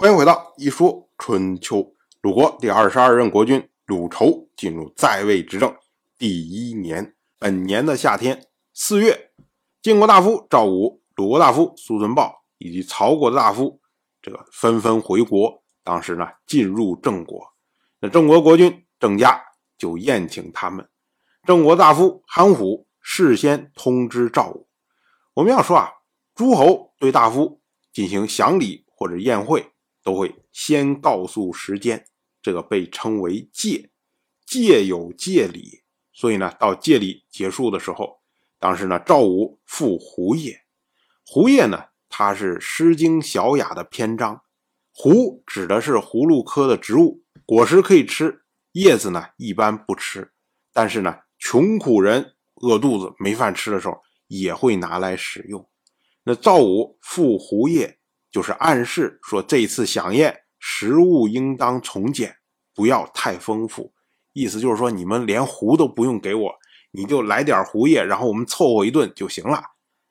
欢迎回到一说春秋。鲁国第二十二任国君鲁仇进入在位执政第一年，本年的夏天四月，晋国大夫赵武、鲁国大夫苏孙豹以及曹国的大夫这个纷纷回国。当时呢，进入郑国，那郑国国君郑家就宴请他们。郑国大夫韩虎事先通知赵武，我们要说啊，诸侯对大夫进行享礼或者宴会。都会先告诉时间，这个被称为戒，戒有戒礼，所以呢，到戒礼结束的时候，当时呢，赵武赴胡叶，胡叶呢，它是《诗经·小雅》的篇章，胡指的是葫芦科的植物，果实可以吃，叶子呢一般不吃，但是呢，穷苦人饿肚子没饭吃的时候，也会拿来使用。那赵武赴胡叶。就是暗示说，这次飨宴食物应当从简，不要太丰富。意思就是说，你们连壶都不用给我，你就来点壶叶，然后我们凑合一顿就行了。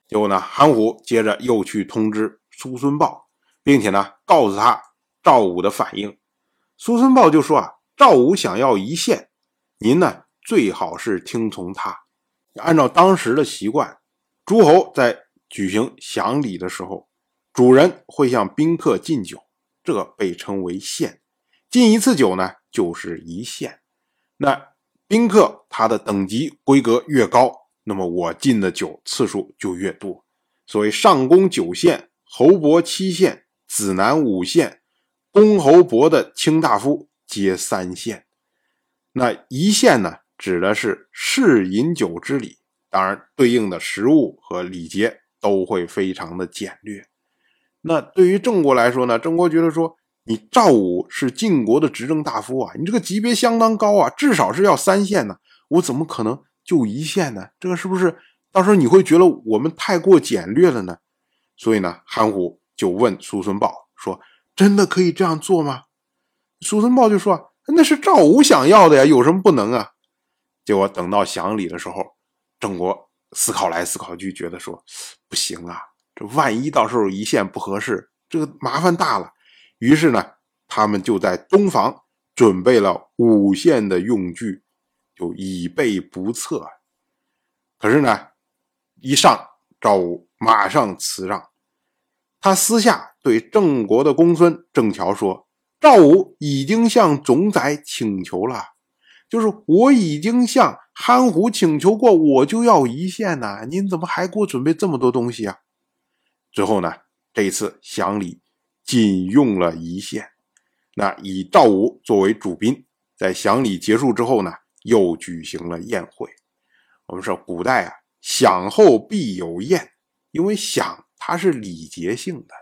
结果呢，韩虎接着又去通知苏孙豹，并且呢，告诉他赵武的反应。苏孙豹就说啊，赵武想要一献，您呢最好是听从他。按照当时的习惯，诸侯在举行享礼的时候。主人会向宾客敬酒，这被称为献。敬一次酒呢，就是一献。那宾客他的等级规格越高，那么我敬的酒次数就越多。所谓上公九献，侯伯七献，子男五献，公侯伯的卿大夫皆三献。那一献呢，指的是试饮酒之礼，当然对应的食物和礼节都会非常的简略。那对于郑国来说呢？郑国觉得说，你赵武是晋国的执政大夫啊，你这个级别相当高啊，至少是要三线呢，我怎么可能就一线呢？这个是不是到时候你会觉得我们太过简略了呢？所以呢，韩虎就问苏孙豹说：“真的可以这样做吗？”苏孙豹就说：“那是赵武想要的呀，有什么不能啊？”结果等到享礼的时候，郑国思考来思考去，觉得说不行啊。这万一到时候一线不合适，这个麻烦大了。于是呢，他们就在东房准备了五线的用具，就以备不测。可是呢，一上赵武马上辞让，他私下对郑国的公孙郑乔说：“赵武已经向总宰请求了，就是我已经向憨虎请求过，我就要一线呐，您怎么还给我准备这么多东西啊？”最后呢，这一次享礼仅用了一线，那以赵武作为主宾，在享礼结束之后呢，又举行了宴会。我们说古代啊，享后必有宴，因为享它是礼节性的，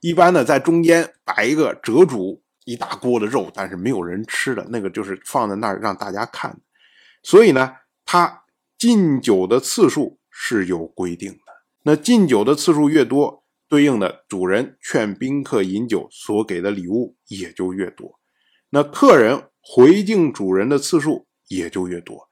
一般呢在中间摆一个折主，一大锅的肉，但是没有人吃的那个就是放在那儿让大家看。所以呢，他敬酒的次数是有规定的。那敬酒的次数越多，对应的主人劝宾客饮酒所给的礼物也就越多，那客人回敬主人的次数也就越多，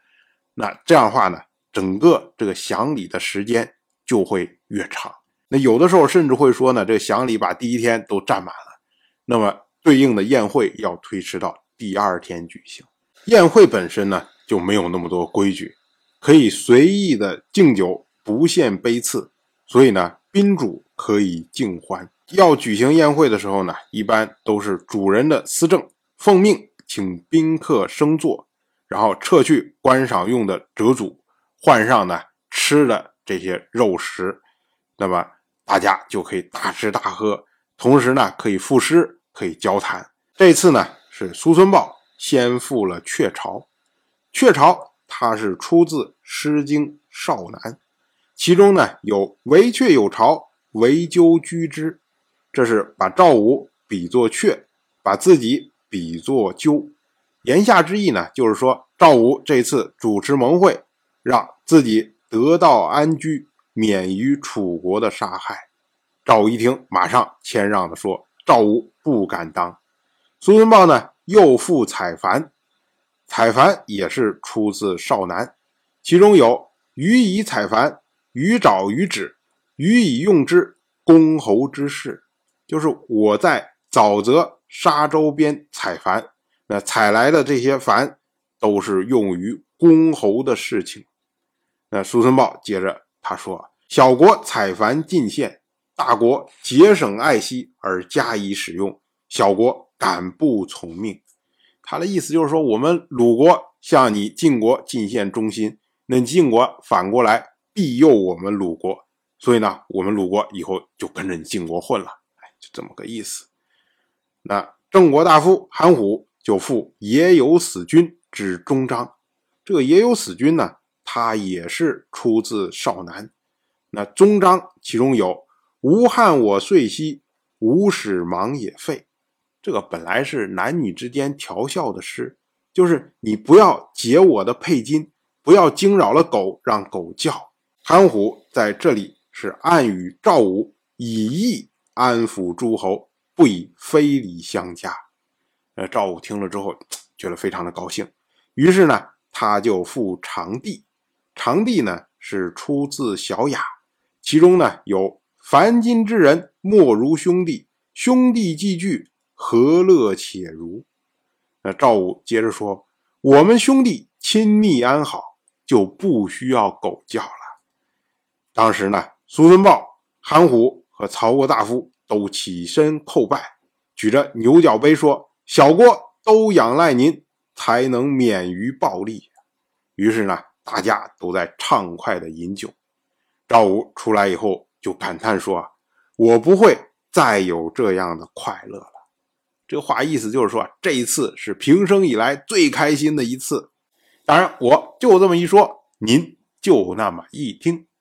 那这样的话呢，整个这个享礼的时间就会越长。那有的时候甚至会说呢，这个享礼把第一天都占满了，那么对应的宴会要推迟到第二天举行。宴会本身呢就没有那么多规矩，可以随意的敬酒，不限杯次，所以呢，宾主。可以敬欢。要举行宴会的时候呢，一般都是主人的私政，奉命请宾客升座，然后撤去观赏用的折主，换上呢吃的这些肉食，那么大家就可以大吃大喝，同时呢可以赋诗，可以交谈。这次呢是苏孙豹先赋了《鹊巢》，《鹊巢》它是出自《诗经·少男》，其中呢有“惟鹊有巢”。围鸠居之，这是把赵武比作雀，把自己比作鸠。言下之意呢，就是说赵武这次主持盟会，让自己得到安居，免于楚国的杀害。赵武一听，马上谦让的说：“赵武不敢当。”苏孙豹呢，又赋采繁，采繁也是出自少南，其中有“予以采繁，予爪于止。”予以用之，公侯之事，就是我在沼泽沙洲边采矾，那采来的这些矾都是用于公侯的事情。那苏孙豹接着他说：“小国采矾进献，大国节省爱惜而加以使用，小国敢不从命？”他的意思就是说，我们鲁国向你晋国进献忠心，那晋国反过来庇佑我们鲁国。所以呢，我们鲁国以后就跟着你晋国混了，哎，就这么个意思。那郑国大夫韩虎就复也有死君之终章。这个也有死君呢，他也是出自少南。那终章其中有“吾汉我遂兮，吾使忙也废”，这个本来是男女之间调笑的诗，就是你不要解我的佩巾，不要惊扰了狗，让狗叫。韩虎在这里。是暗语赵武以义安抚诸侯，不以非礼相加。呃，赵武听了之后，觉得非常的高兴，于是呢，他就赋长帝。长帝呢是出自小雅，其中呢有“凡今之人，莫如兄弟；兄弟既聚，何乐且如？”那赵武接着说：“我们兄弟亲密安好，就不需要狗叫了。”当时呢。苏孙豹、韩虎和曹国大夫都起身叩拜，举着牛角杯说：“小国都仰赖您，才能免于暴力。”于是呢，大家都在畅快的饮酒。赵武出来以后就感叹说：“我不会再有这样的快乐了。”这话意思就是说，这一次是平生以来最开心的一次。当然，我就这么一说，您就那么一听。